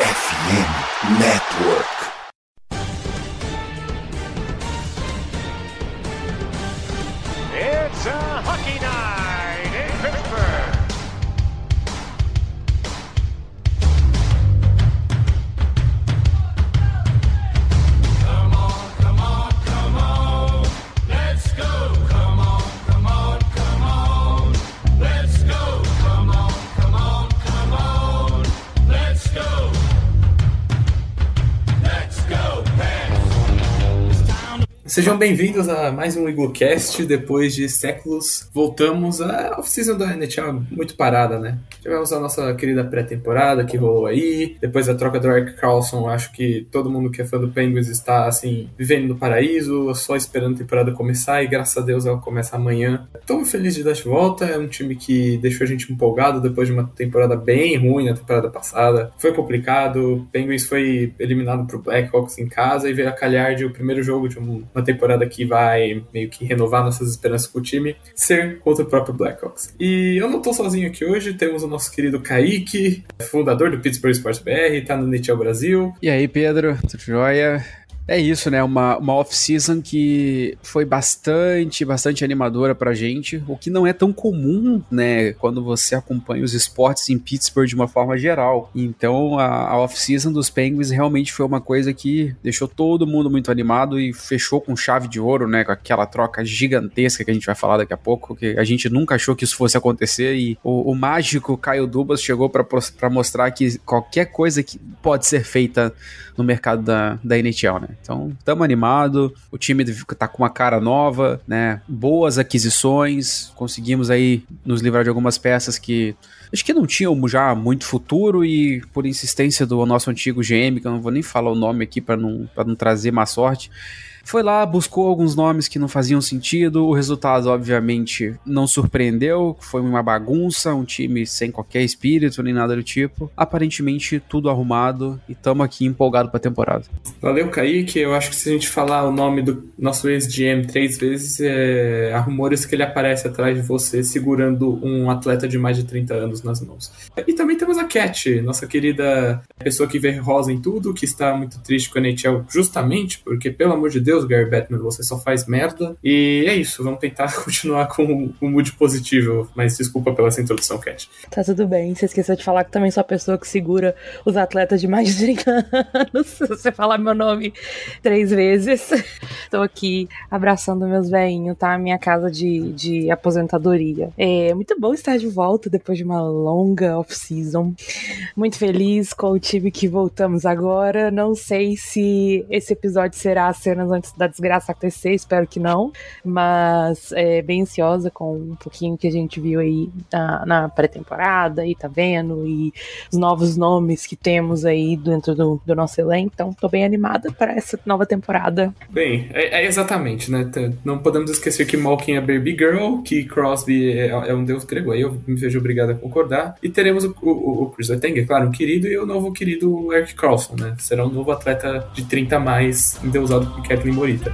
FM Network. Sejam bem-vindos a mais um Iglocast. Depois de séculos, voltamos à off-season da NHL muito parada, né? Tivemos a nossa querida pré-temporada que rolou aí. Depois da troca do Eric Carlson, acho que todo mundo que é fã do Penguins está, assim, vivendo no paraíso, só esperando a temporada começar. E graças a Deus ela começa amanhã. Tô feliz de dar de volta. É um time que deixou a gente empolgado depois de uma temporada bem ruim na temporada passada. Foi complicado. Penguins foi eliminado pro Blackhawks em casa e veio a calhar de o primeiro jogo de um- temporada que vai meio que renovar nossas esperanças com o time, ser contra o próprio Blackhawks. E eu não tô sozinho aqui hoje, temos o nosso querido Kaique, fundador do Pittsburgh Sports BR, tá no NHL Brasil. E aí, Pedro, tudo jóia? É isso, né? Uma, uma off-season que foi bastante, bastante animadora pra gente, o que não é tão comum, né? Quando você acompanha os esportes em Pittsburgh de uma forma geral. Então, a, a off-season dos Penguins realmente foi uma coisa que deixou todo mundo muito animado e fechou com chave de ouro, né? Com aquela troca gigantesca que a gente vai falar daqui a pouco, que a gente nunca achou que isso fosse acontecer e o, o mágico Caio Dubas chegou pra mostrar que qualquer coisa que pode ser feita no mercado da, da NHL, né? Então, estamos animado, o time tá com uma cara nova, né? Boas aquisições, conseguimos aí nos livrar de algumas peças que acho que não tinham já muito futuro e por insistência do nosso antigo GM, que eu não vou nem falar o nome aqui para não, não trazer má sorte, foi lá, buscou alguns nomes que não faziam sentido. O resultado, obviamente, não surpreendeu. Foi uma bagunça, um time sem qualquer espírito nem nada do tipo. Aparentemente, tudo arrumado e estamos aqui empolgados para a temporada. Valeu, Kaique. Eu acho que se a gente falar o nome do nosso ex-GM três vezes, é... há rumores que ele aparece atrás de você segurando um atleta de mais de 30 anos nas mãos. E também temos a Cat, nossa querida pessoa que vê rosa em tudo, que está muito triste com a NHL justamente porque, pelo amor de Deus, Gary Bettman, você só faz merda. E é isso, vamos tentar continuar com o mood positivo. Mas desculpa pela essa introdução, Cat. Tá tudo bem. Você esqueceu de falar que também sou a pessoa que segura os atletas de mais de 30 anos. Se você falar meu nome três vezes. Tô aqui abraçando meus velhinhos, tá? Minha casa de, de aposentadoria. É muito bom estar de volta depois de uma longa off-season. Muito feliz com o time que voltamos agora. Não sei se esse episódio será as cenas antes da desgraça acontecer, espero que não. Mas é bem ansiosa com um pouquinho que a gente viu aí na, na pré-temporada e tá vendo, e os novos nomes que temos aí dentro do, do nosso elenco. Então, tô bem animada para essa nova temporada. Bem, é, é exatamente, né? Não podemos esquecer que Malkin é Baby Girl, que Crosby é, é um deus grego, aí eu me vejo obrigado a concordar. E teremos o, o, o Chris Letang, é claro, um querido, e o novo querido Eric Carlson, né? Será um novo atleta de 30 a mais, endeusado por Kathleen Morita.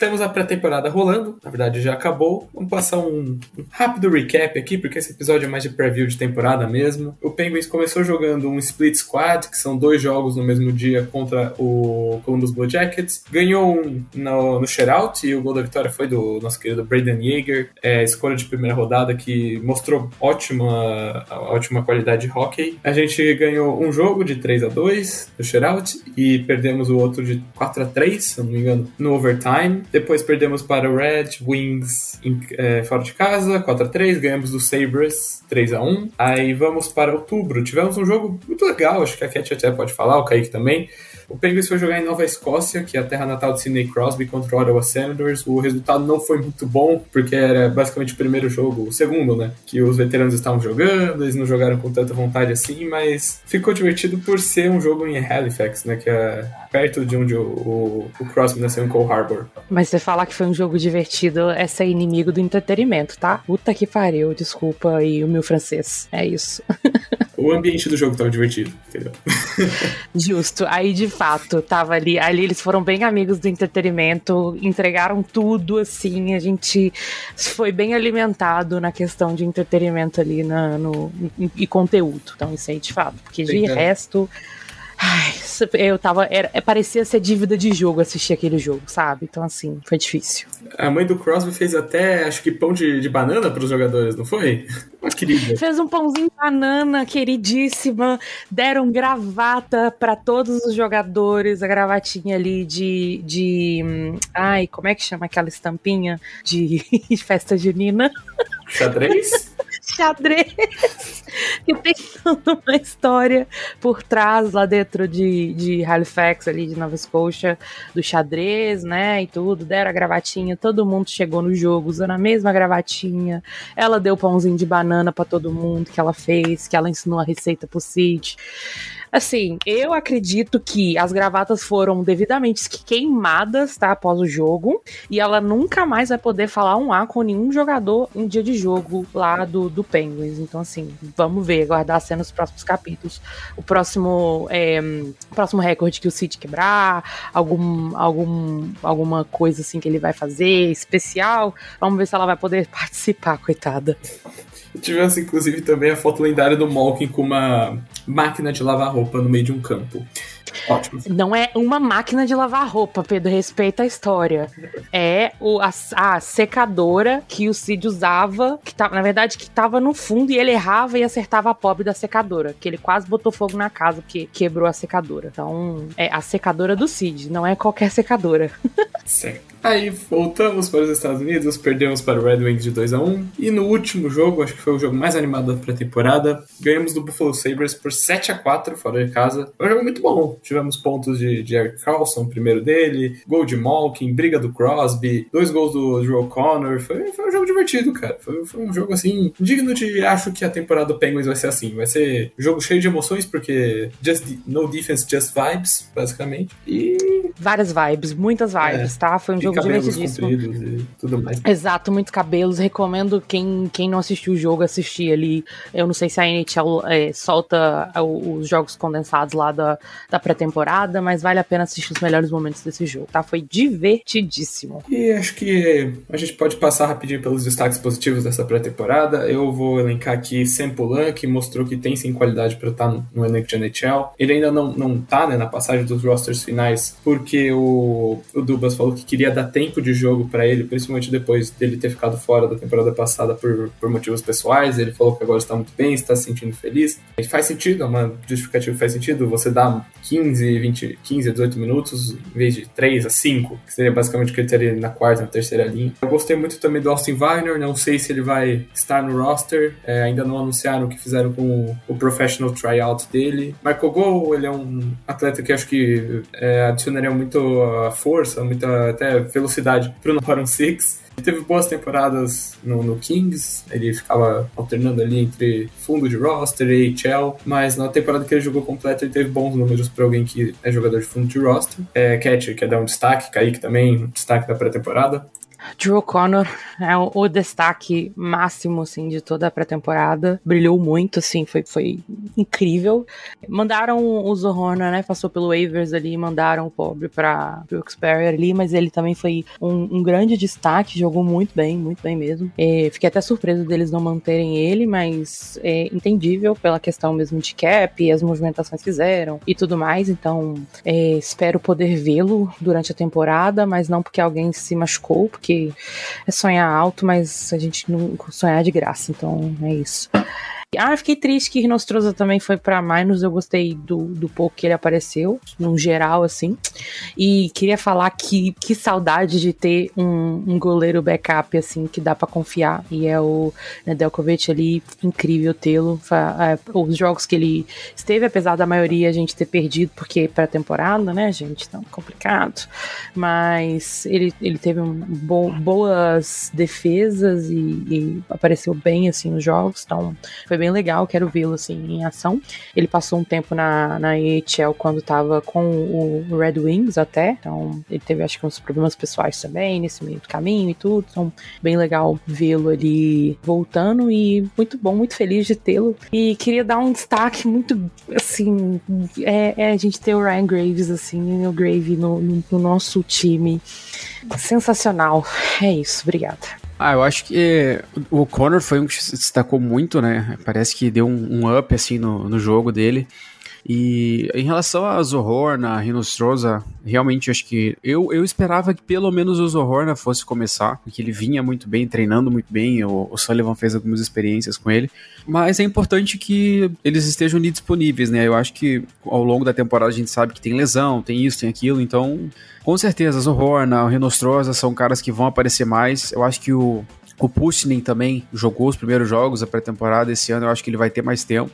Temos a pré-temporada rolando, na verdade já acabou. Vamos passar um, rápido recap aqui, porque esse episódio é mais de preview de temporada mesmo. O Penguins começou jogando um split squad, que são dois jogos no mesmo dia contra o Columbus Blue Jackets. Ganhou um no, no shutout e o gol da vitória foi do nosso querido Braden Yeager, é, escolha de primeira rodada que mostrou ótima, ótima qualidade de hockey. A gente ganhou um jogo de 3 a 2 no shutout e perdemos o outro de 4 a 3 se não me engano, no overtime. Depois perdemos para o Red Wings em- é, fora de casa, 4x3. Ganhamos do Sabres 3x1. Aí vamos para outubro. Tivemos um jogo muito legal, acho que a Cat até pode falar, o Kaique também. O Penguins foi jogar em Nova Escócia, que é a terra natal de Sidney Crosby contra o Ottawa Senators. O resultado não foi muito bom, porque era basicamente o primeiro jogo, o segundo, né? Que os veteranos estavam jogando, eles não jogaram com tanta vontade assim, mas ficou divertido por ser um jogo em Halifax, né? Que é perto de onde o, o, o Crosby nasceu em Cole Harbour. Mas você falar que foi um jogo divertido é ser inimigo do entretenimento, tá? Puta que pariu, desculpa aí o meu francês. É isso. o ambiente do jogo tava divertido, entendeu? Justo. Aí, de fato, tava ali. Ali eles foram bem amigos do entretenimento, entregaram tudo, assim. A gente foi bem alimentado na questão de entretenimento ali na, no, e, e conteúdo. Então, isso aí, de fato. Porque de Sim, né? resto. Ai, eu tava. Era, parecia ser dívida de jogo assistir aquele jogo, sabe? Então, assim, foi difícil. A mãe do Crosby fez até, acho que pão de, de banana pros jogadores, não foi? Uma querida. Fez um pãozinho de banana, queridíssima. Deram gravata para todos os jogadores, a gravatinha ali de, de. Ai, como é que chama aquela estampinha de festa junina? Xadrez? Xadrez! Tem toda uma história por trás lá dentro de, de Halifax, ali de Nova Scotia, do xadrez, né? E tudo. Deram a gravatinha, todo mundo chegou no jogo usando a mesma gravatinha. Ela deu pãozinho de banana para todo mundo que ela fez, que ela ensinou a receita pro Cid. Assim, eu acredito que as gravatas foram devidamente queimadas, tá? Após o jogo. E ela nunca mais vai poder falar um A com nenhum jogador em dia de jogo lá do, do Penguins. Então, assim, vamos ver, aguardar a cena nos próximos capítulos. O próximo, é, próximo recorde que o City quebrar, algum, algum, alguma coisa assim que ele vai fazer especial. Vamos ver se ela vai poder participar, coitada. Tivemos, inclusive, também a foto lendária do Malkin com uma máquina de lavar roupa no meio de um campo. Ótimo. Não é uma máquina de lavar roupa, Pedro, respeita a história. É o, a, a secadora que o Cid usava, que tá, na verdade, que tava no fundo e ele errava e acertava a pobre da secadora, que ele quase botou fogo na casa porque quebrou a secadora. Então, é a secadora do Cid, não é qualquer secadora. Certo. Aí voltamos para os Estados Unidos, perdemos para o Red Wings de 2 a 1 E no último jogo, acho que foi o jogo mais animado da pré-temporada, ganhamos do Buffalo Sabres por 7 a 4 fora de casa. Foi um jogo muito bom. Tivemos pontos de, de Eric Carlson, primeiro dele, gol de Malkin, briga do Crosby, dois gols do Drew O'Connor. Foi, foi um jogo divertido, cara. Foi, foi um jogo assim, digno de. Acho que a temporada do Penguins vai ser assim. Vai ser um jogo cheio de emoções, porque just no defense, just vibes, basicamente. E Várias vibes, muitas vibes, tá? Foi um e jogo divertidíssimo. compridos e tudo mais. Exato, muitos cabelos. Recomendo quem, quem não assistiu o jogo assistir ali. Eu não sei se a NHL é, solta o- os jogos condensados lá da, da pré-temporada, mas vale a pena assistir os melhores momentos desse jogo, tá? Foi divertidíssimo. E acho que a gente pode passar rapidinho pelos destaques positivos dessa pré-temporada. Eu vou elencar aqui Sam Poulin, que mostrou que tem sim qualidade para estar no, no elenco de NHL. Ele ainda não, não tá né, na passagem dos rosters finais, porque o, o Dubas falou que queria dar tempo de jogo para ele, principalmente depois dele ter ficado fora da temporada passada por, por motivos pessoais. Ele falou que agora está muito bem, está se sentindo feliz. E faz sentido, é uma justificativa que faz sentido. Você dá 15, 20, 15 a 18 minutos em vez de 3 a 5, que seria basicamente o que ele teria na quarta, na terceira linha. Eu gostei muito também do Austin Wagner, não sei se ele vai estar no roster, é, ainda não anunciaram o que fizeram com o, o professional tryout dele. Michael Go, ele é um atleta que acho que é, adicionaria muito a força, muita até velocidade para o Norum Six. Ele teve boas temporadas no, no Kings, ele ficava alternando ali entre fundo de roster e AHL, mas na temporada que ele jogou completo ele teve bons números para alguém que é jogador de fundo de roster. É, Catcher quer dar um destaque, Kaique também, um destaque da pré-temporada. Drew O'Connor é o destaque máximo, assim, de toda a pré-temporada. Brilhou muito, assim, foi, foi incrível. Mandaram o Zohorna, né, passou pelo waivers ali, mandaram o pobre pra Brooksbury ali, mas ele também foi um, um grande destaque, jogou muito bem, muito bem mesmo. É, fiquei até surpreso deles não manterem ele, mas é entendível pela questão mesmo de cap e as movimentações que fizeram e tudo mais, então é, espero poder vê-lo durante a temporada, mas não porque alguém se machucou, porque é sonhar alto, mas a gente não sonhar de graça, então é isso. Ah, fiquei triste que Nostroza também foi pra Minus. Eu gostei do, do pouco que ele apareceu, num geral, assim. E queria falar que, que saudade de ter um, um goleiro backup, assim, que dá pra confiar. E é o Nedeljkovic ali, incrível tê-lo. É, Os jogos que ele esteve, apesar da maioria a gente ter perdido, porque pra temporada, né, gente? Tão complicado. Mas ele, ele teve um bo- boas defesas e, e apareceu bem, assim, nos jogos. Então, foi bem legal, quero vê-lo assim em ação. Ele passou um tempo na, na quando tava com o Red Wings até, então ele teve acho que uns problemas pessoais também nesse meio do caminho e tudo, então bem legal vê-lo ali voltando e muito bom, muito feliz de tê-lo. E queria dar um destaque muito assim, é, é a gente ter o Ryan Graves assim, o Grave no, no, no nosso time. Sensacional. É isso, obrigada. Ah, eu acho que o Connor foi um que se destacou muito, né? Parece que deu um, um up assim no, no jogo dele. E em relação a Zohorna, Rinostroza, realmente acho que eu, eu esperava que pelo menos o Zohorna fosse começar, porque ele vinha muito bem, treinando muito bem, o, o Sullivan fez algumas experiências com ele, mas é importante que eles estejam ali disponíveis, né? Eu acho que ao longo da temporada a gente sabe que tem lesão, tem isso, tem aquilo, então com certeza, a Zohorna, o são caras que vão aparecer mais. Eu acho que o, o Pustinen também jogou os primeiros jogos da pré-temporada esse ano, eu acho que ele vai ter mais tempo.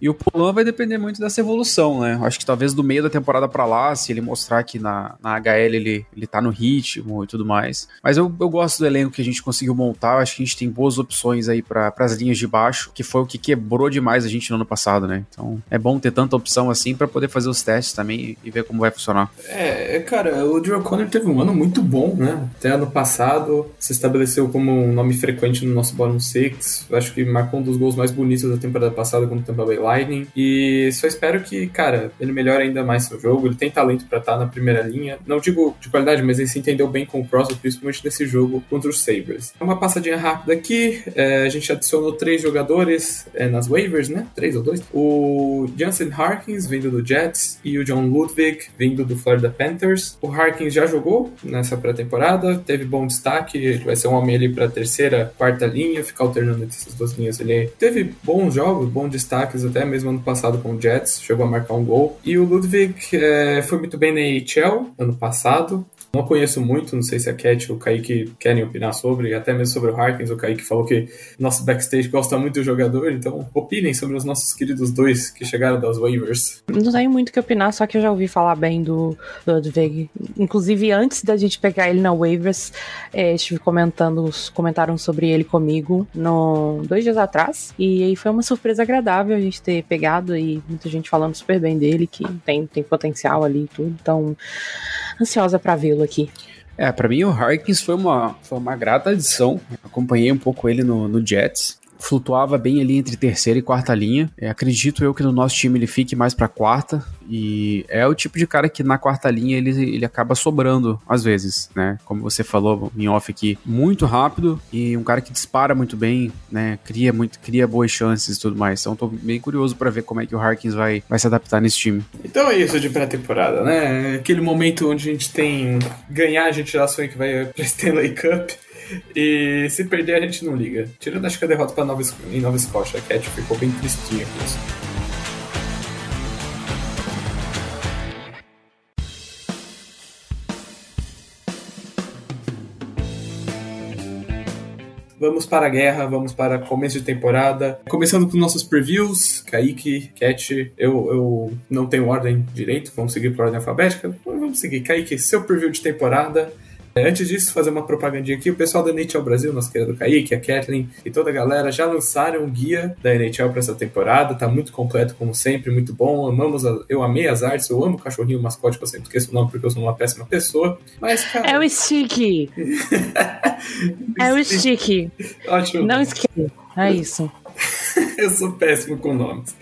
E o Polan vai depender muito dessa evolução, né? Acho que talvez do meio da temporada para lá, se ele mostrar que na, na HL ele, ele tá no ritmo e tudo mais. Mas eu, eu gosto do elenco que a gente conseguiu montar. Acho que a gente tem boas opções aí para as linhas de baixo, que foi o que quebrou demais a gente no ano passado, né? Então é bom ter tanta opção assim para poder fazer os testes também e ver como vai funcionar. É, cara, o Drew Conner teve um ano muito bom, né? Até ano passado se estabeleceu como um nome frequente no nosso bottom six. Acho que marcou um dos gols mais bonitos da temporada passada quando o Tampa Bay Lightning. E só espero que, cara, ele melhore ainda mais seu jogo. Ele tem talento para estar tá na primeira linha. Não digo de qualidade, mas ele se entendeu bem com o Crosby, principalmente nesse jogo contra os Sabres. Uma passadinha rápida aqui. É, a gente adicionou três jogadores é, nas waivers, né? Três ou dois. O Jansen Harkins, vindo do Jets, e o John Ludwig, vindo do Florida Panthers. O Harkins já jogou nessa pré-temporada, teve bom destaque. Ele vai ser um homem ali para terceira, quarta linha, ficar alternando entre essas duas linhas. Ele teve bons jogos, bons destaques, até mesmo ano passado com o Jets, chegou a marcar um gol. E o Ludwig é, foi muito bem na AHL ano passado. Não conheço muito, não sei se a Cat ou o Kaique querem opinar sobre, até mesmo sobre o Harkins. O Kaique falou que nosso backstage gosta muito do jogador, então opinem sobre os nossos queridos dois que chegaram das waivers. Não tenho muito o que opinar, só que eu já ouvi falar bem do, Ludwig. Inclusive, antes da gente pegar ele na waivers, é, estive comentando, comentaram sobre ele comigo no, dois dias atrás, e foi uma surpresa agradável a gente ter pegado e muita gente falando super bem dele, que tem, tem potencial ali e tudo, então ansiosa para vê-lo aqui. É, para mim o Harkins foi uma, foi uma grata adição. acompanhei um pouco ele no, no Jets flutuava bem ali entre terceira e quarta linha. É, acredito eu que no nosso time ele fique mais para quarta e é o tipo de cara que na quarta linha ele, ele acaba sobrando às vezes, né? Como você falou em off aqui, muito rápido e um cara que dispara muito bem, né? Cria muito, cria boas chances e tudo mais. Então tô bem curioso para ver como é que o Harkins vai, vai se adaptar nesse time. Então é isso de pré-temporada, né? Aquele momento onde a gente tem ganhar, a gente já sonha que vai pra Stanley Cup e se perder, a gente não liga. Tirando acho que a derrota pra Nova, em Nova Escócia, a Cat ficou bem tristinha com isso. Vamos para a guerra, vamos para começo de temporada. Começando com nossos previews, Kaique, Cat, eu, eu não tenho ordem direito, vamos seguir por ordem alfabética. Vamos seguir. Kaique, seu preview de temporada. Antes disso, fazer uma propagandinha aqui, o pessoal da NHL Brasil, nosso querido Kaique, a Kathleen e toda a galera já lançaram um guia da NHL para essa temporada, tá muito completo como sempre, muito bom, amamos, a, eu amei as artes, eu amo o cachorrinho o mascote, que eu sempre esqueço o nome porque eu sou uma péssima pessoa, mas cara... É o Stick! é o Stick! Ótimo. Não esqueça, é isso. Eu sou péssimo com nomes.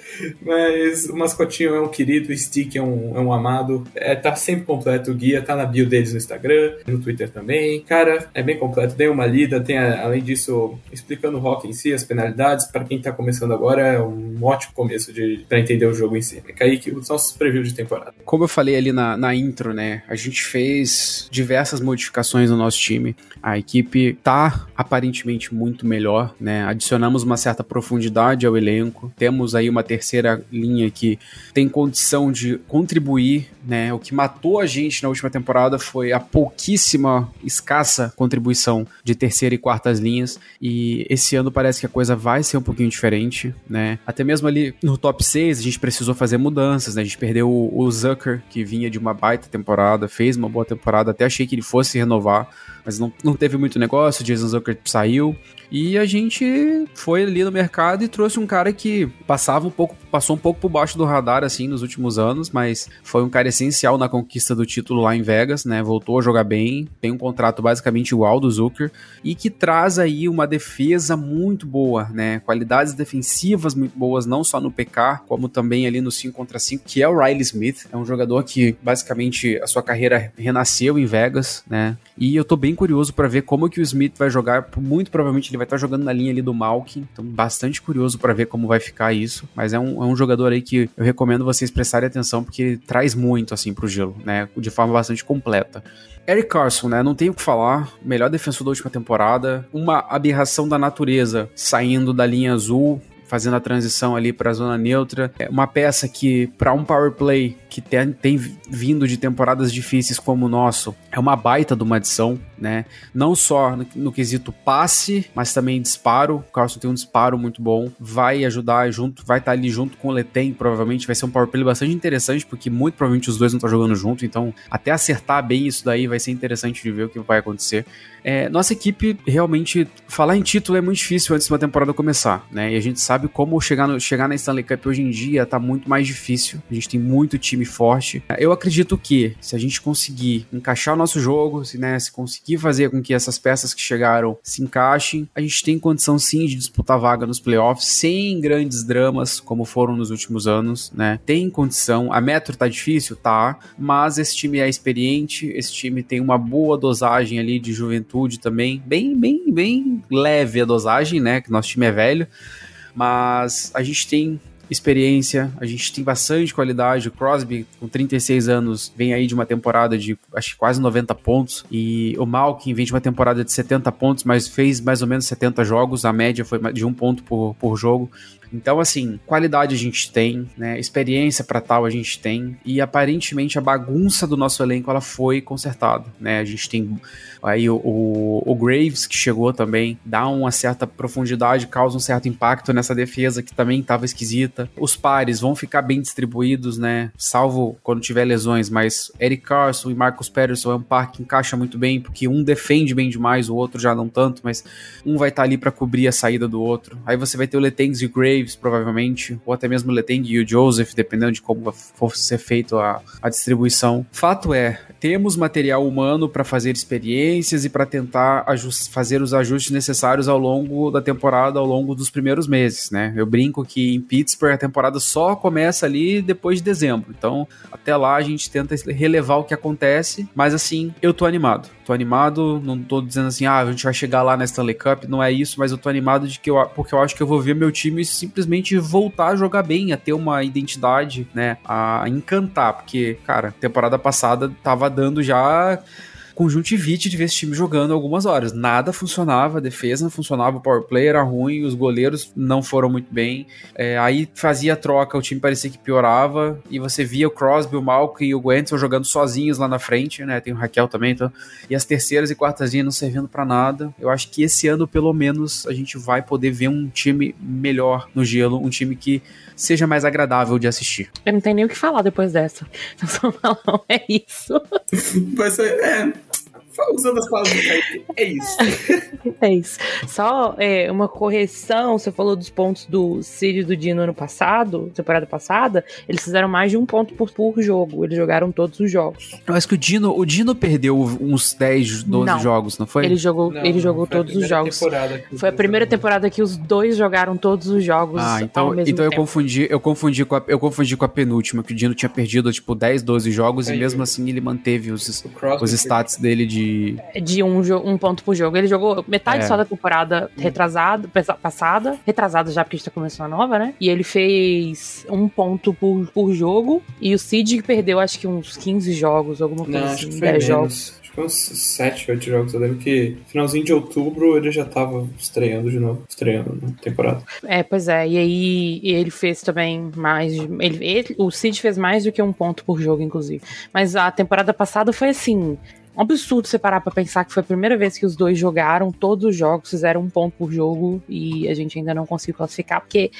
Mas o mascotinho é um querido, o Stick é um, é um amado. É, tá sempre completo o guia, tá na bio deles no Instagram, no Twitter também. Cara, é bem completo, dê uma lida. Tem, além disso, explicando o rock em si, as penalidades. Para quem tá começando agora, é um ótimo começo de, pra entender o jogo em si. Kaique, os nossos previews de temporada. Como eu falei ali na, na intro, né? A gente fez diversas modificações no nosso time. A equipe tá aparentemente muito melhor, né? Adicionamos uma certa profundidade ao elenco. Temos aí uma terceira linha que tem condição de contribuir, né? O que matou a gente na última temporada foi a pouquíssima, escassa contribuição de terceira e quartas linhas. E esse ano parece que a coisa vai ser um pouquinho diferente, né? Até mesmo ali no top 6 a gente precisou fazer mudanças, né? A gente perdeu o, Zucker, que vinha de uma baita temporada, fez uma boa temporada, até achei que ele fosse renovar mas não, não teve muito negócio, Jason Zucker saiu. E a gente foi ali no mercado e trouxe um cara que passava um pouco, passou um pouco por baixo do radar assim nos últimos anos, mas foi um cara essencial na conquista do título lá em Vegas, né? Voltou a jogar bem, tem um contrato basicamente igual do Zucker e que traz aí uma defesa muito boa, né? Qualidades defensivas muito boas, não só no PK, como também ali no 5 contra 5, que é o Riley Smith. É um jogador que basicamente a sua carreira renasceu em Vegas, né? E eu tô bem curioso para ver como que o Smith vai jogar. Muito provavelmente ele vai estar tá jogando na linha ali do Malkin. Então, bastante curioso para ver como vai ficar isso. Mas é um, é um jogador aí que eu recomendo vocês prestarem atenção, porque ele traz muito, assim, pro gelo, né? De forma bastante completa. Eric Carson, né? Não tenho o que falar. Melhor defensor da última temporada. Uma aberração da natureza saindo da linha azul fazendo a transição ali para a zona neutra. É uma peça que, para um power play que tem, tem, vindo de temporadas difíceis como o nosso, é uma baita de uma adição, né? Não só no, no quesito passe, mas também disparo. O Carlson tem um disparo muito bom, vai ajudar junto, vai estar tá ali junto com o Letem, provavelmente vai ser um power play bastante interessante, porque muito provavelmente os dois não estão jogando junto, então até acertar bem isso daí vai ser interessante de ver o que vai acontecer. É, nossa equipe realmente falar em título é muito difícil antes de uma temporada começar, né? E a gente sabe como chegar, no, chegar na Stanley Cup hoje em dia tá muito mais difícil. A gente tem muito time forte. Eu acredito que se a gente conseguir encaixar o nosso jogo, se, né, se conseguir fazer com que essas peças que chegaram se encaixem, a gente tem condição sim de disputar vaga nos playoffs sem grandes dramas como foram nos últimos anos, né? Tem condição. A metro tá difícil, tá, mas esse time é experiente, esse time tem uma boa dosagem ali de juventude também, bem, bem, bem leve a dosagem, né? Que nosso time é velho mas a gente tem experiência, a gente tem bastante qualidade. O Crosby, com 36 anos, vem aí de uma temporada de acho quase 90 pontos. E o Malkin vem de uma temporada de 70 pontos, mas fez mais ou menos 70 jogos. A média foi de um ponto por, por jogo. Então, assim, qualidade a gente tem, né? Experiência para tal a gente tem. E aparentemente a bagunça do nosso elenco ela foi consertada, né? A gente tem aí o, o, o Graves que chegou também, dá uma certa profundidade, causa um certo impacto nessa defesa que também estava esquisita. Os pares vão ficar bem distribuídos, né? Salvo quando tiver lesões, mas Eric Carson e Marcus Patterson é um par que encaixa muito bem, porque um defende bem demais, o outro já não tanto, mas um vai estar tá ali para cobrir a saída do outro. Aí você vai ter o Letens e o Graves Provavelmente, ou até mesmo Leteng e o Joseph, dependendo de como for ser feito a, a distribuição. Fato é, temos material humano para fazer experiências e para tentar fazer os ajustes necessários ao longo da temporada, ao longo dos primeiros meses, né? Eu brinco que em Pittsburgh a temporada só começa ali depois de dezembro. Então, até lá a gente tenta relevar o que acontece, mas assim, eu tô animado. Tô animado, não tô dizendo assim, ah, a gente vai chegar lá na Stanley Cup, não é isso, mas eu tô animado de que eu, porque eu acho que eu vou ver meu time simplesmente voltar a jogar bem, a ter uma identidade, né, a encantar, porque, cara, temporada passada tava dando já conjuntivite de ver esse time jogando algumas horas. Nada funcionava, a defesa não funcionava, o power play era ruim, os goleiros não foram muito bem. É, aí fazia a troca, o time parecia que piorava, e você via o Crosby, o Malcolm e o Gwenson jogando sozinhos lá na frente, né? Tem o Raquel também, então. E as terceiras e quartas linhas não servindo para nada. Eu acho que esse ano, pelo menos, a gente vai poder ver um time melhor no gelo, um time que seja mais agradável de assistir. Eu não tenho nem o que falar depois dessa. Eu só falo, é isso. Ser, é, usando as palavras do Kaique. É isso. é isso. Só é, uma correção, você falou dos pontos do Cid e do Dino ano passado, temporada passada, eles fizeram mais de um ponto por, por jogo. Eles jogaram todos os jogos. Eu acho que o Dino, o Dino perdeu uns 10, 12 não. jogos, não foi? Ele jogou, não, ele jogou todos os jogos. Foi a primeira temporada que os dois jogaram todos os jogos. Ah, então, então eu confundi, eu confundi com a, eu confundi com a penúltima, que o Dino tinha perdido tipo 10, 12 jogos é, e mesmo assim ele manteve os, os stats dele de de. um, um ponto por jogo. Ele jogou metade é. só da temporada retrasada, passada, retrasada já porque a gente tá começando a nova, né? E ele fez um ponto por, por jogo. E o Cid perdeu acho que uns 15 jogos, alguma coisa Não, assim, 10 jogos foi uns 7, 8 jogos. Eu lembro que finalzinho de outubro ele já tava estreando de novo, estreando na temporada. É, pois é. E aí ele fez também mais. Ele, ele, o Cid fez mais do que um ponto por jogo, inclusive. Mas a temporada passada foi assim um absurdo você parar pra pensar que foi a primeira vez que os dois jogaram todos os jogos, fizeram um ponto por jogo e a gente ainda não conseguiu classificar, porque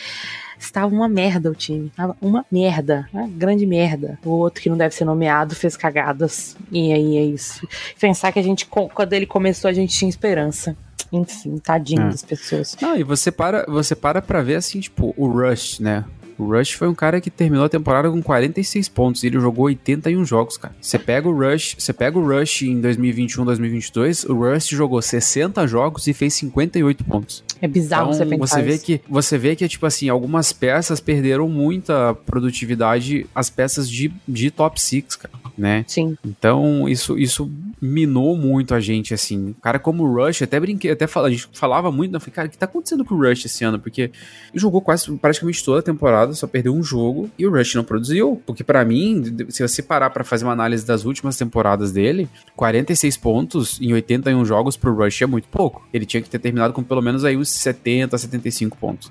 estava uma merda o time. Tava uma merda. Uma grande merda. O outro que não deve ser nomeado fez cagadas. E aí é isso. Pensar que a gente, quando ele começou, a gente tinha esperança. Enfim, tadinho É. das pessoas. Não, e você para, você para pra ver assim, tipo, o Rush, né? O Rush foi um cara que terminou a temporada com 46 pontos e ele jogou 81 jogos, cara. Você pega o Rush, você pega o Rush em 2021, 2022, o Rush jogou 60 jogos e fez 58 pontos. É bizarro Então, você pensar você vê isso. que você vê que tipo assim, algumas peças perderam muita produtividade, as peças de, de top 6, cara, né? Sim. Então, isso, isso minou muito a gente, assim. Um cara como o Rush, até brinquei, até fala, a gente falava muito, né? Eu falei, cara, o que tá acontecendo com o Rush esse ano? Porque ele jogou quase praticamente toda a temporada, só perdeu um jogo e o Rush não produziu. Porque pra mim, se você parar pra fazer uma análise das últimas temporadas dele, 46 pontos em 81 jogos pro Rush é muito pouco. Ele tinha que ter terminado com pelo menos aí uns 70, 75 pontos.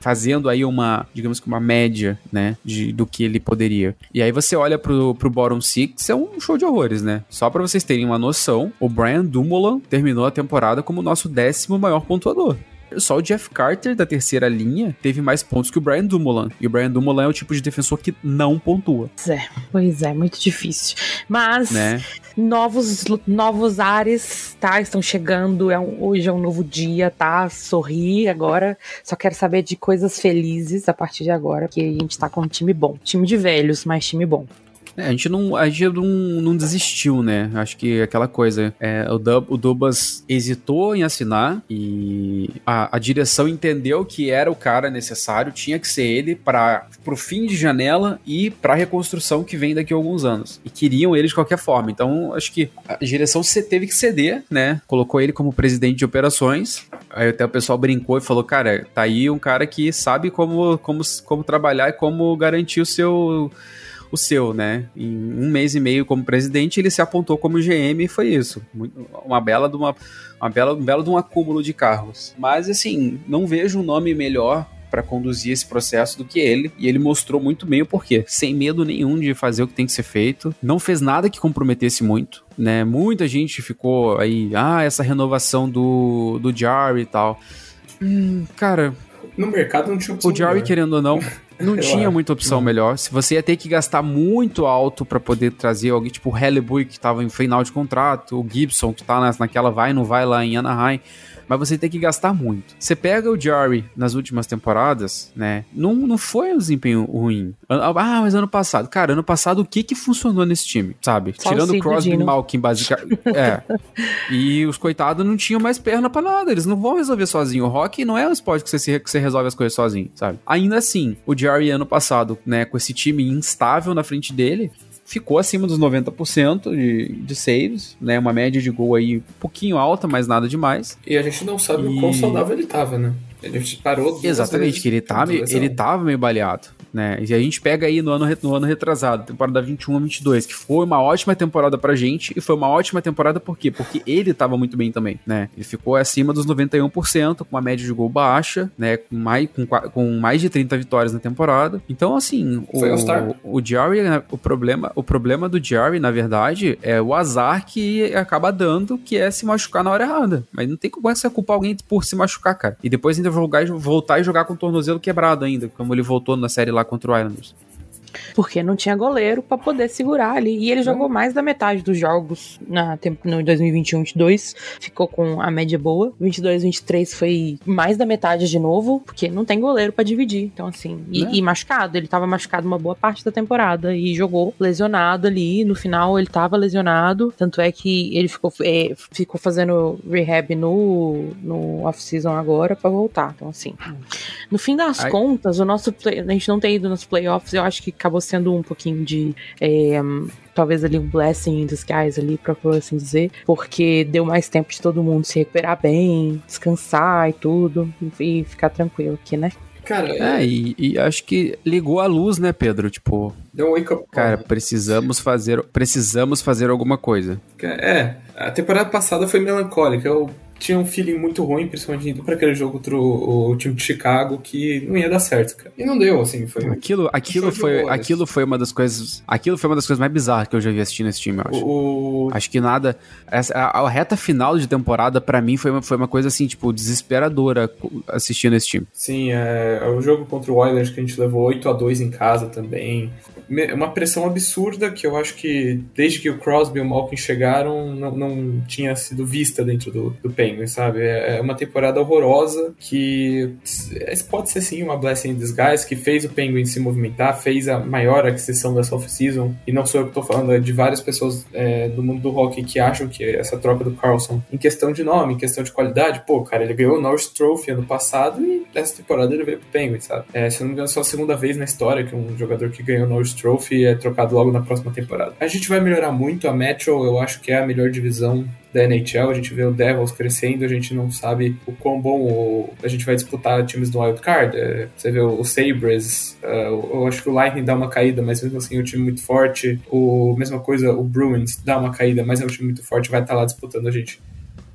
Fazendo aí uma, digamos que uma média, né, de, do que ele poderia. E aí você olha pro, pro bottom six, é um show de horrores, né? Só pra vocês terem uma noção, o Brian Dumoulin terminou a temporada como o nosso décimo maior pontuador. Só o Jeff Carter, da terceira linha, teve mais pontos que o Brian Dumoulin. E o Brian Dumoulin é o tipo de defensor que não pontua, Pois é, pois é, muito difícil. Mas né? novos, novos ares, tá? Estão chegando. É um- hoje é um novo dia, tá? Sorri agora. Só quero saber de coisas felizes a partir de agora, porque a gente tá com um time bom. Time de velhos, mas time bom. É, a gente não, a gente não, não desistiu, né? Acho que aquela coisa, é, o, Dub, o Dubas hesitou em assinar e a, a direção entendeu que era o cara necessário, tinha que ser ele para pro fim de janela e pra reconstrução que vem daqui a alguns anos. E queriam ele de qualquer forma. Então, acho que a direção teve que ceder, né? Colocou ele como presidente de operações. Aí até o pessoal brincou e falou: cara, tá aí um cara que sabe como, como, como trabalhar e como garantir o seu o seu, né? Em um mês e meio como presidente, ele se apontou como GM e foi isso. Uma bela de uma, uma bela, um belo de um acúmulo de cargos. Mas assim, não vejo um nome melhor para conduzir esse processo do que ele, e ele mostrou muito bem o porquê, sem medo nenhum de fazer o que tem que ser feito, não fez nada que comprometesse muito, né? Muita gente ficou aí, ah, essa renovação do, do Jarry e tal. Hum, cara, No mercado não tinha opção o Jarry, melhor. querendo ou não, não tinha acho. muita opção melhor. Se você ia ter que gastar muito alto pra poder trazer alguém, tipo o Hellebuy, que tava em final de contrato, o Gibson, que tá nas- naquela vai não vai lá em Anaheim. Mas você tem que gastar muito. Você pega o Jarry nas últimas temporadas, né? Não, não foi um desempenho ruim. Ah, mas ano passado. Cara, ano passado o que que funcionou nesse time, sabe? Só Tirando o Crosby e. Malkin, basicamente. É. E os coitados não tinham mais perna pra nada. Eles não vão resolver sozinho. O hockey não é um esporte que você, se- que você resolve as coisas sozinho, sabe? Ainda assim, o Jerry ano passado, né, com esse time instável na frente dele, ficou acima dos 90% de, de saves, né? Uma média de gol aí um pouquinho alta, mas nada demais. E a gente não sabe o E- quão saudável ele tava, né? Ele parou Exatamente, que ele, tá, meio- lesão. ele tava meio baleado, né? E a gente pega aí no ano, no ano retrasado, temporada 21-22, que foi uma ótima temporada pra gente, e foi uma ótima temporada por quê? Porque ele tava muito bem também, né? Ele ficou acima dos 91%, com uma média de gol baixa, né? Com mais, com, com mais de 30 vitórias na temporada. Então, assim, Foi o, o Jerry, né, o problema, o problema do Jerry, na verdade, é o azar que acaba dando, que é se machucar na hora errada. Mas não tem como você culpar alguém por se machucar, cara. E depois ainda jogar, voltar e jogar com o tornozelo quebrado ainda, como ele voltou na série lá contra o Islanders. Porque não tinha goleiro pra poder segurar ali. E ele jogou mais da metade dos jogos na no 2021-22. Ficou com a média boa. 22-23 foi mais da metade de novo, porque não tem goleiro pra dividir. Então, assim. E, Né? e machucado. Ele tava machucado uma boa parte da temporada. E jogou lesionado ali. No final, ele tava lesionado. Tanto é que ele ficou, é, ficou fazendo rehab no, no off-season agora pra voltar. Então, assim. No fim das Aí- contas, o nosso play- a gente não tem ido nos playoffs, eu acho que acabou sendo um pouquinho de. é, talvez ali um blessing in disguise ali, pra por assim dizer, porque deu mais tempo de todo mundo se recuperar bem, descansar e tudo, e, ficar tranquilo aqui, né? Cara, É, e, e acho que ligou a luz, né, Pedro? Tipo, deu um wake up cara, precisamos fazer, precisamos fazer alguma coisa. É, a temporada passada foi melancólica. Eu tinha um feeling muito ruim, principalmente indo pra aquele jogo contra o, o, time de Chicago, que não ia dar certo, cara. E não deu, assim, foi. Aquilo, aquilo, foi, aquilo foi uma das coisas. Aquilo foi uma das coisas mais bizarras que eu já vi assistindo esse time, eu acho. O, Acho que nada. essa- a, a reta final de temporada, pra mim, foi uma, foi uma coisa assim, tipo, desesperadora assistindo esse time. Sim, é, é o jogo contra o Oilers que a gente levou 8 a 2 em casa também. Uma pressão absurda que eu acho que desde que o Crosby e o Malkin chegaram não, não tinha sido vista dentro do, do Penguins, sabe? É é uma temporada horrorosa que s- pode ser sim uma blessing in disguise que fez o Penguins se movimentar, fez a maior aquisição dessa off-season. E não sou eu que tô falando, é de várias pessoas é, do mundo do hockey que acham que essa troca do Carlson, em questão de nome, em questão de qualidade, pô, cara, ele ganhou o Norris Trophy ano passado e essa temporada ele veio pro Penguins, sabe? É, se eu não me engano, só a segunda vez na história que um jogador que ganhou o Norris Trophy é trocado logo na próxima temporada. A gente vai melhorar muito, a Metro eu acho que é a melhor divisão da NHL, a gente vê o Devils crescendo, a gente não sabe o quão bom o- a gente vai disputar times do Wild Card. É, você vê o, Sabres, é, eu acho que o Lightning dá uma caída, mas mesmo assim é um time muito forte. O mesma coisa, o Bruins dá uma caída, mas é um time muito forte, vai estar lá disputando a gente.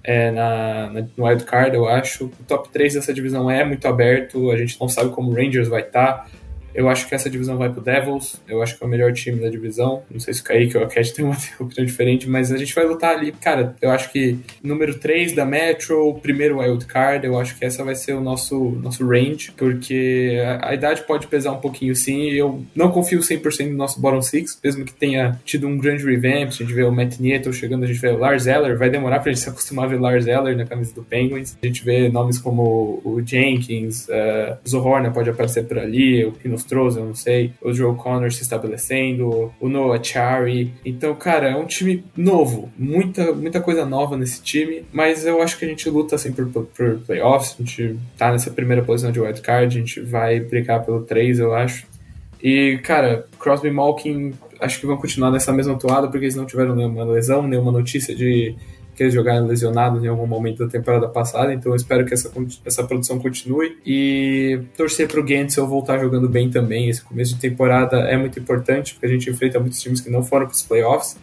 É, na, na, no Wild Card, eu acho. O top 3 dessa divisão é muito aberto, a gente não sabe como o Rangers vai estar. Eu acho que essa divisão vai pro Devils. Eu acho que é o melhor time da divisão. Não sei se o Kaique ou a Cat tem uma opinião diferente, mas a gente vai lutar ali. Cara, eu acho que número 3 da Metro, primeiro Wild Card, eu acho que essa vai ser o nosso, nosso range, porque a, a idade pode pesar um pouquinho sim. Eu não confio 100% no nosso bottom six, mesmo que tenha tido um grande revamp. A gente vê o Matt Nieto chegando, a gente vê o Lars Eller. Vai demorar pra gente se acostumar a ver Lars Eller na camisa do Penguins. A gente vê nomes como o Jenkins, uh, Zohorna pode aparecer por ali, o Pino Stroza, eu não sei, o Joe Connor se estabelecendo, o Noah Chari. Então, cara, é um time novo, muita, muita coisa nova nesse time, mas eu acho que a gente luta assim por, por, por playoffs, a gente tá nessa primeira posição de wild card, a gente vai brigar pelo 3, eu acho. E, cara, Crosby Malkin acho que vão continuar nessa mesma toada porque eles não tiveram nenhuma lesão, nenhuma notícia de que eles jogaram lesionados em algum momento da temporada passada, então eu espero que essa, essa produção continue e torcer pro Gensel voltar jogando bem também. Esse começo de temporada é muito importante porque a gente enfrenta muitos times que não foram pros playoffs.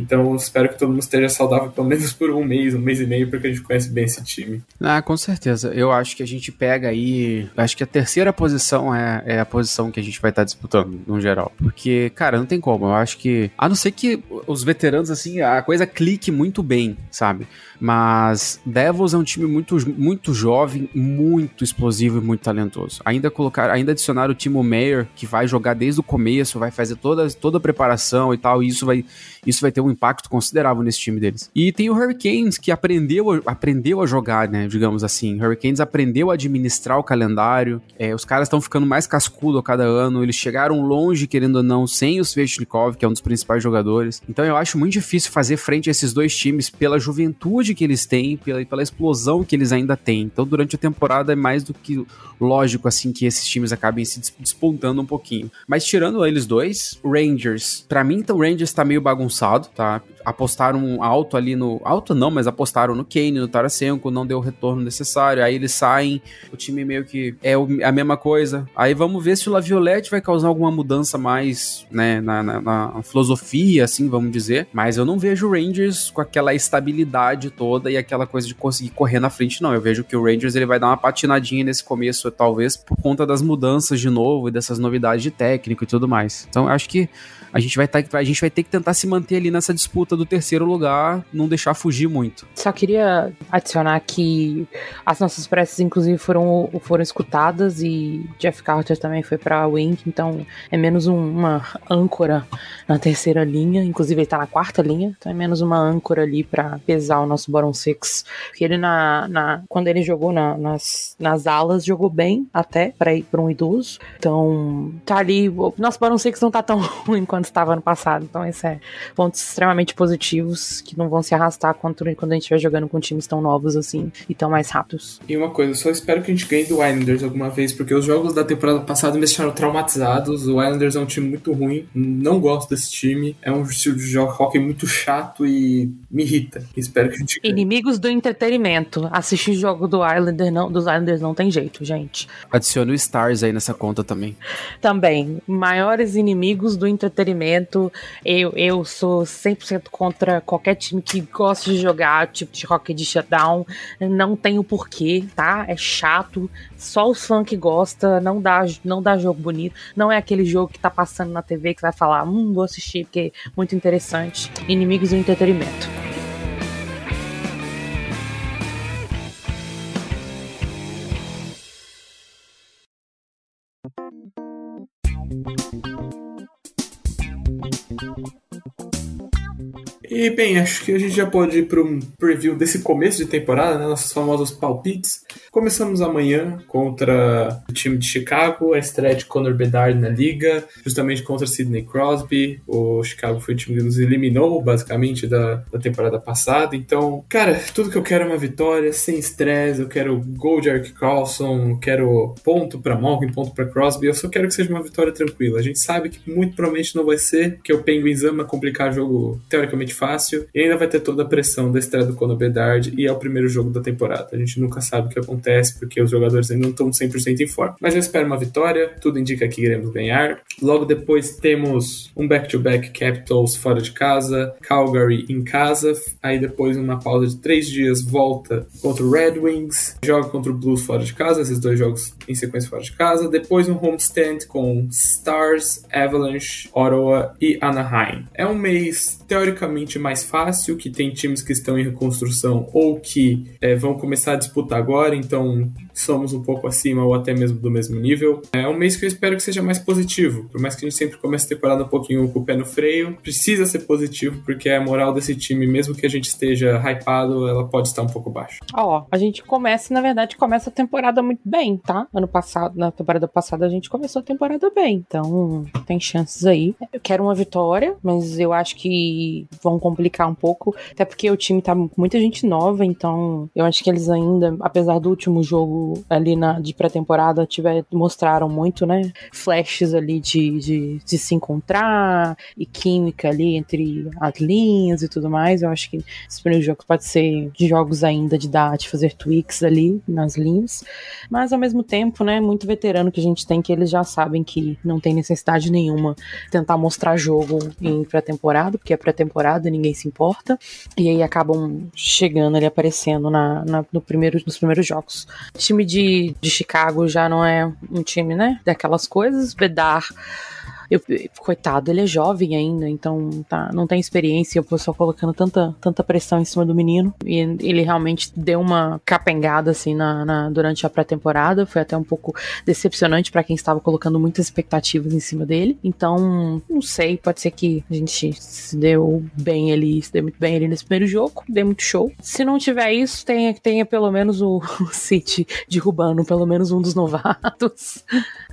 Então espero que todo mundo esteja saudável pelo menos por um mês, um mês e meio, porque a gente conhece bem esse time. Ah, com certeza. Eu acho que a gente pega aí. Acho que a terceira posição é, é a posição que a gente vai estar disputando, no geral. Porque, cara, não tem como. Eu acho que. A não ser que os veteranos, assim, a coisa clique muito bem, sabe? Mas Devils é um time muito, muito jovem, muito explosivo e muito talentoso. Ainda colocar, ainda adicionar o Timo Meyer, que vai jogar desde o começo, vai fazer toda, toda a preparação e tal, e isso vai, isso vai ter um impacto considerável nesse time deles. E tem o Hurricanes, que aprendeu, aprendeu a jogar, né? Digamos assim. Hurricanes aprendeu a administrar o calendário. É, os caras estão ficando mais cascudo a cada ano. Eles chegaram longe, querendo ou não, sem o Svechnikov, que é um dos principais jogadores. Então eu acho muito difícil fazer frente a esses dois times pela juventude que eles têm, pela, pela explosão que eles ainda têm. Então durante a temporada é mais do que lógico, assim, que esses times acabem se des- despontando um pouquinho. Mas tirando eles dois, Rangers. Pra mim, então, Rangers tá meio bagunçado, tá? Apostaram alto ali no. Alto não, mas apostaram no Kane, no Tarasenko, não deu o retorno necessário. Aí eles saem, o time meio que é a mesma coisa. Aí vamos ver se o Laviolette vai causar alguma mudança mais, né, na, na- na filosofia, assim, vamos dizer. Mas eu não vejo o Rangers com aquela estabilidade toda e aquela coisa de conseguir correr na frente, não. Eu vejo que o Rangers ele vai dar uma patinadinha nesse começo, talvez por conta das mudanças de novo e dessas novidades de técnico e tudo mais. Então acho que a gente vai, tá, a gente vai ter que tentar se manter ali nessa disputa do terceiro lugar, não deixar fugir muito. Só queria adicionar que as nossas preces, inclusive, foram, foram escutadas e Jeff Carter também foi pra Wink, então é menos um- uma âncora na terceira linha, inclusive ele tá na quarta linha, então é menos uma âncora ali pra pesar o nosso bottom six. Porque ele, na, na, quando ele jogou na- nas, nas alas, jogou bem até pra ir pra um idoso, então tá ali, o nosso bottom six não tá tão ruim quanto estava no passado, então esse é pontos extremamente positivos que não vão se arrastar quando, quando a gente estiver jogando com times tão novos assim e tão mais rápidos. E uma coisa, eu só espero que a gente ganhe do Islanders alguma vez, porque os jogos da temporada passada me deixaram traumatizados. O Islanders é um time muito ruim, não gosto desse time. É um estilo de jogo hockey muito chato e me irrita. Espero que a gente ganhe. Inimigos do entretenimento. Assistir jogo do Islander não, dos Islanders não tem jeito, gente. Adicione o Stars aí nessa conta também. Também, maiores inimigos do entretenimento entretenimento. Eu, eu sou 100% contra qualquer time que gosta de jogar tipo de hockey de shutdown. Não tem o porquê, tá? É chato. Só os fãs que gostam, não dá, não dá jogo bonito. Não é aquele jogo que tá passando na TV que vai falar, hum, vou assistir porque é muito interessante. Inimigos do entretenimento. E bem, acho que a gente já pode ir para um preview desse começo de temporada, né? Nossos famosos palpites. Começamos amanhã contra o time de Chicago, a estreia de Conor Bedard na liga, justamente contra Sidney Crosby. O Chicago foi o time que nos eliminou, basicamente, da, da temporada passada. Então, cara, tudo que eu quero é uma vitória, sem estresse. Eu quero gol de Eric Carlson, quero ponto para Malkin, ponto para Crosby. Eu só quero que seja uma vitória tranquila. A gente sabe que muito provavelmente não vai ser, porque o Penguins ama complicar jogo teoricamente fácil e ainda vai ter toda a pressão da estreia do Conor Bedard e é o primeiro jogo da temporada. A gente nunca sabe o que acontece porque os jogadores ainda não estão 100% em forma. Mas eu espero uma vitória, tudo indica que iremos ganhar. Logo depois temos um back-to-back -back Capitals fora de casa, Calgary em casa, aí depois uma pausa de três dias volta contra o Red Wings, joga contra o Blues fora de casa, esses dois jogos em sequência fora de casa, depois um homestand com Stars, Avalanche, Ottawa e Anaheim. É um mês teoricamente mais fácil, que tem times que estão em reconstrução ou que é, vão começar a disputar agora, então somos um pouco acima ou até mesmo do mesmo nível. É um mês que eu espero que seja mais positivo, por mais que a gente sempre comece a temporada um pouquinho com o pé no freio, precisa ser positivo, porque a moral desse time, mesmo que a gente esteja hypado, ela pode estar um pouco baixa. Ó, a gente começa, na verdade, começa a temporada muito bem, tá? Ano passado, na temporada passada, a gente começou a temporada bem, então tem chances aí. Eu quero uma vitória, mas eu acho que vão complicar um pouco, até porque o time tá com muita gente nova, então eu acho que eles ainda, apesar do último jogo ali na, de pré-temporada, tiver, mostraram muito, né? Flashes ali de, de, de, se encontrar e química ali entre as linhas e tudo mais. Eu acho que esse primeiro jogo pode ser de jogos ainda de dar, de fazer tweaks ali nas linhas, mas ao mesmo tempo, né? Muito veterano que a gente tem que eles já sabem que não tem necessidade nenhuma tentar mostrar jogo em pré-temporada, porque é pré-temporada e ninguém se importa. E aí acabam chegando ali, aparecendo na, na, no primeiro, nos primeiros jogos. Time de, de Chicago já não é um time, né? Daquelas coisas. Bedar eu, coitado, ele é jovem ainda, então tá, não tem experiência, o pessoal colocando tanta, tanta pressão em cima do menino. E ele realmente deu uma capengada assim na, na durante a pré-temporada. Foi até um pouco decepcionante para quem estava colocando muitas expectativas em cima dele. Então, não sei, pode ser que a gente se deu bem ali, se deu muito bem ali nesse primeiro jogo, deu muito show. Se não tiver isso, tenha, tenha pelo menos o, o City derrubando pelo menos um dos novatos.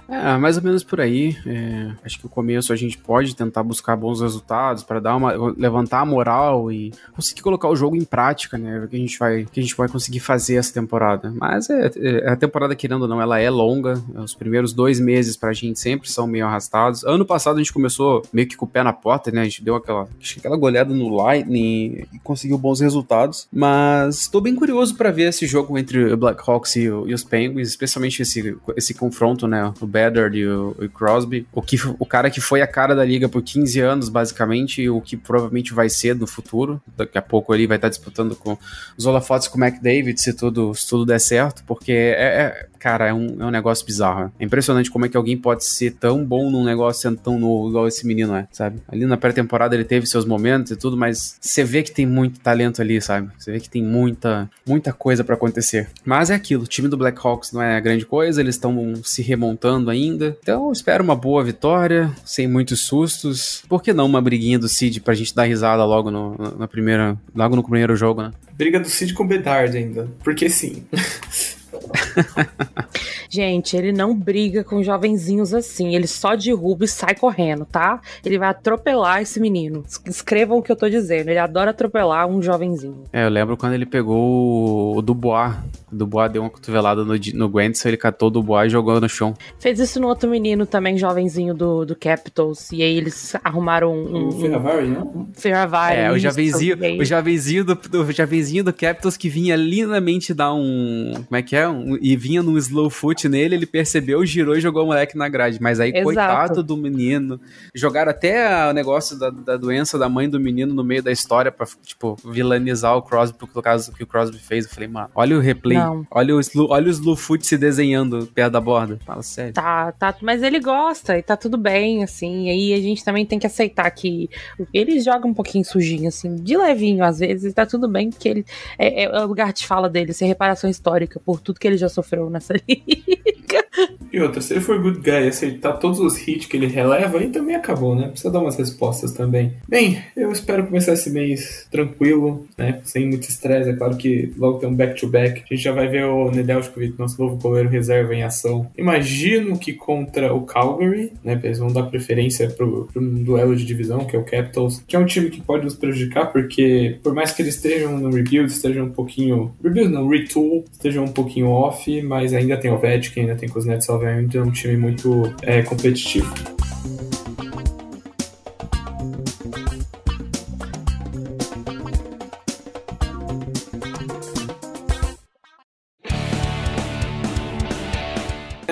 É, mais ou menos por aí. É, acho que o começo a gente pode tentar buscar bons resultados para dar uma levantar a moral e conseguir colocar o jogo em prática, né? O que a gente vai que a gente vai conseguir fazer essa temporada. Mas é, é a temporada querendo ou não, ela é longa. Os primeiros dois meses pra gente sempre são meio arrastados. Ano passado a gente começou meio que com o pé na porta, né? A gente deu aquela aquela goleada no Lightning e conseguiu bons resultados. Mas estou bem curioso para ver esse jogo entre o Blackhawks e, e, os Penguins, especialmente esse esse confronto, né? O Bedard e o, o Crosby. O que o cara que foi a cara da liga por 15 anos, basicamente, e o que provavelmente vai ser no futuro. Daqui a pouco ele vai estar disputando com os holofotes com o McDavid, se tudo, se tudo der certo, porque é, é cara, é um, é um negócio bizarro. É impressionante como é que alguém pode ser tão bom num negócio sendo tão novo igual esse menino é, sabe? Ali na pré-temporada ele teve seus momentos e tudo, mas você vê que tem muito talento ali, sabe? Você vê que tem muita, muita coisa para acontecer. Mas é aquilo, o time do Blackhawks não é grande coisa, eles estão se remontando ainda. Então, espero uma boa vitória, sem muitos sustos. Por que não uma briguinha do Cid pra gente dar risada logo no, na primeira, logo no primeiro jogo, né? Briga do Cid com o Bedard ainda. Porque sim. Gente, ele não briga com jovenzinhos assim. Ele só derruba e sai correndo, tá? Ele vai atropelar esse menino. Escrevam o que eu tô dizendo. Ele adora atropelar um jovenzinho. É, eu lembro quando ele pegou o Dubois. O Dubois deu uma cotovelada no, no Gwentz, ele catou o Dubois e jogou no chão. Fez isso no outro menino também, jovenzinho do, do Capitals. E aí eles arrumaram um. O Ferravari, né? Ferravari. É, o jovenzinho, o jovenzinho do, do, jovenzinho do Capitals que vinha lindamente dar um. Como é que é? Um, e vinha num slow foot nele, ele percebeu, girou e jogou o moleque na grade. Mas aí, Exato. coitado do menino. Jogaram até o negócio da, da doença da mãe do menino no meio da história pra, tipo, vilanizar o Crosby por causa do que o Crosby fez. Eu falei, mano, olha o replay. Não. Olha o, slow, olha o slow foot se desenhando perto da borda. Fala sério. Tá, tá, mas ele gosta e tá tudo bem, assim. E aí a gente também tem que aceitar que ele joga um pouquinho sujinho, assim, de levinho às vezes, e tá tudo bem, porque ele é, é o lugar de fala dele, ser reparação histórica por tudo que ele já sofreu nessa liga. E outra, se ele for good guy e aceitar todos os hits que ele releva, aí também acabou, né? Precisa dar umas respostas também. Bem, eu espero começar esse mês tranquilo, né? Sem muito estresse. É claro que logo tem um back-to-back. A gente já vai ver o Nedeljkovic, nosso novo goleiro reserva em ação. Imagino que contra o Calgary, né? Eles vão dar preferência pro um duelo de divisão, que é o Capitals, que é um time que pode nos prejudicar, porque por mais que eles estejam no rebuild, estejam um pouquinho. Rebuild não, retool, estejam um pouquinho off, mas ainda tem o Ovechkin, ainda tem Kuznetsov, ainda é um time muito é, competitivo.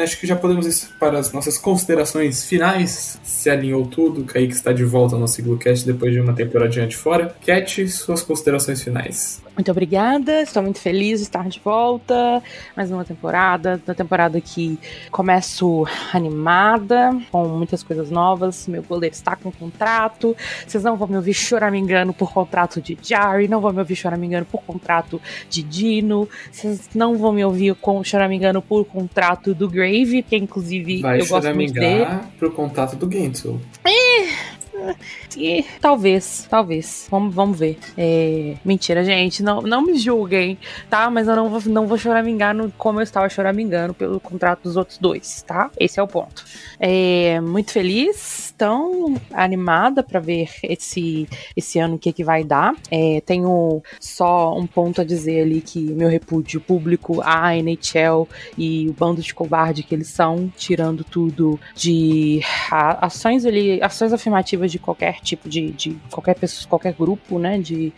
Acho que já podemos ir para as nossas considerações finais. Se alinhou tudo, Kaique está de volta ao nosso Cast depois de uma temporadinha de fora. Cat, suas considerações finais. Muito obrigada, estou muito feliz de estar de volta. Mais uma temporada, uma temporada que começo animada, com muitas coisas novas. Meu goleiro está com contrato. Vocês não vão me ouvir choramingando por contrato de Jari, não vão me ouvir choramingando por contrato de Dino. Vocês não vão me ouvir choramingando por contrato do Grave, que inclusive Vai eu gosto muito dele. pro contato do Gensel. E, talvez, talvez. Vamos, vamos ver. É, mentira, gente. Não, não me julguem, tá? Mas eu não vou, não vou choramingar no, como eu estava choramingando pelo contrato dos outros dois, tá? Esse é o ponto. É, muito feliz, tão animada para ver esse, esse ano o que, que vai dar. É, tenho só um ponto a dizer ali que meu repúdio público à NHL e o bando de covarde que eles são, tirando tudo de ações ali, ações afirmativas de qualquer tipo de, de qualquer pessoa, qualquer grupo, né? De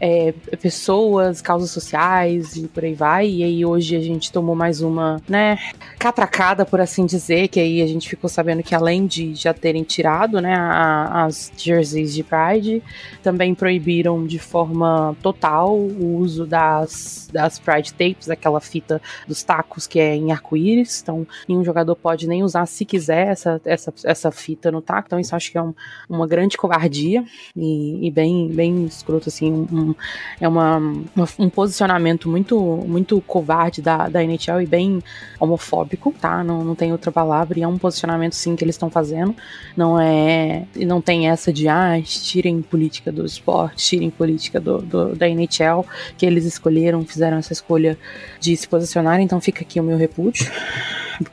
é, pessoas, causas sociais e por aí vai. E aí hoje a gente tomou mais uma, né, catracada, por assim dizer, que aí a gente ficou sabendo que além de já terem tirado, né, a- as jerseys de Pride, também proibiram de forma total o uso das, das Pride Tapes, aquela fita dos tacos que é em arco-íris. Então, nenhum jogador pode nem usar, se quiser, essa, essa, essa fita no taco. Então, isso acho que é um- uma grande covardia e, e bem, bem escroto, assim. um- é uma, uma- um posicionamento muito, muito covarde da, da NHL e bem homofóbico, tá? Não, não tem outra palavra. E é um posicionamento, sim, que eles estão fazendo. Não é. E não tem essa de, ah, tirem política do esporte, tirem política do, do- da NHL, que eles escolheram, fizeram essa escolha de se posicionar. Então fica aqui o meu repúdio.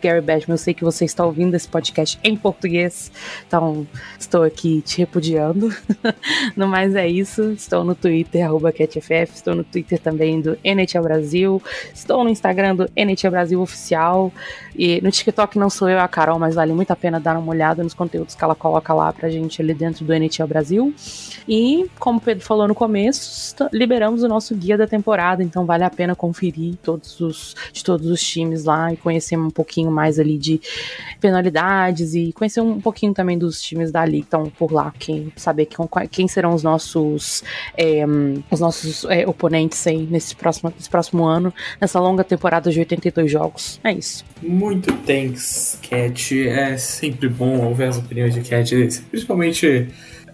Gary Batman, eu sei que você está ouvindo esse podcast em português, então estou aqui te repudiando. no mais é isso. Estou no Twitter, CatFF, estou no Twitter também do NHL Brasil, estou no Instagram do NHL Brasil Oficial. E no TikTok não sou eu, a Carol, mas vale muito a pena dar uma olhada nos conteúdos que ela coloca lá pra gente ali dentro do NHL Brasil. E, como o Pedro falou no começo, liberamos o nosso guia da temporada, então vale a pena conferir todos os, de todos os times lá e conhecer um pouquinho mais ali de penalidades e conhecer um pouquinho também dos times da liga, então por lá, quem saber quem, quem serão os nossos é, os nossos é, oponentes aí nesse próximo, nesse próximo ano, nessa longa temporada de 82 jogos. É isso. Muito thanks, Cat. É sempre bom ouvir as opiniões de Cat, principalmente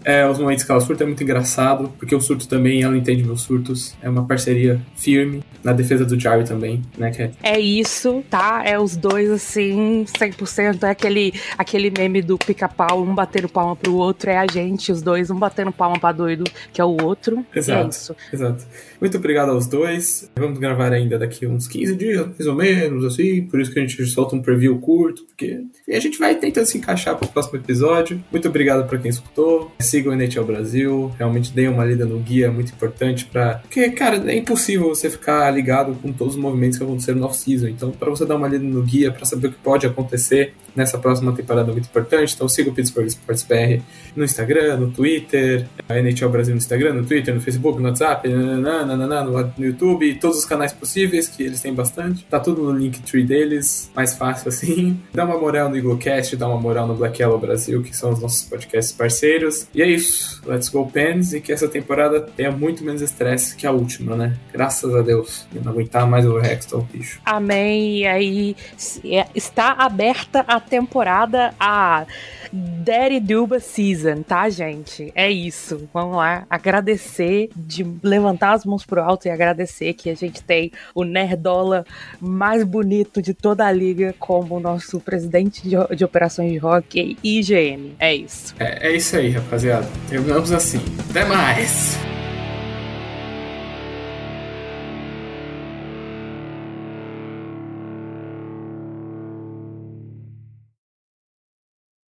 é, os momentos que ela surta. É muito engraçado, porque eu surto também, ela entende meus surtos. É uma parceria firme na defesa do Jarry também, né, Cat? É isso, tá? É os dois, assim, 100%. É aquele, aquele meme do pica-pau, um batendo palma pro outro. É a gente, os dois, um batendo palma pra doido, que é o outro. E é Exato. isso. Exato. Muito obrigado aos dois. Vamos gravar ainda daqui uns 15 dias, mais ou menos, assim. Por isso que a gente solta um preview curto, porque a gente vai tentando se encaixar para o próximo episódio. Muito obrigado para quem escutou. Sigam o NHL Brasil. Realmente deem uma lida no guia, é muito importante para. Porque, cara, é impossível você ficar ligado com todos os movimentos que aconteceram no off-season. Então, para você dar uma lida no guia, para saber o que pode acontecer, nessa próxima temporada muito importante. Então siga o Pittsburgh Sports BR no Instagram, no Twitter, a NHL Brasil no Instagram, no Twitter, no Facebook, no WhatsApp, nananana, no YouTube, todos os canais possíveis, que eles têm bastante. Tá tudo no Linktree deles, mais fácil assim. Dá uma moral no Eaglecast, dá uma moral no Black Yellow Brasil, que são os nossos podcasts parceiros. E é isso. Let's go Pens e que essa temporada tenha muito menos estresse que a última, né? Graças a Deus. Eu não aguentar mais o Hextall, bicho. Amém. E aí é, está aberta a temporada a Daddy Duba Season, tá, gente? É isso. Vamos lá agradecer, de levantar as mãos pro alto e agradecer que a gente tem o Nerdola mais bonito de toda a liga como nosso presidente de, de operações de hockey e IGM. É isso. É, é isso aí, rapaziada. Terminamos assim. Até mais!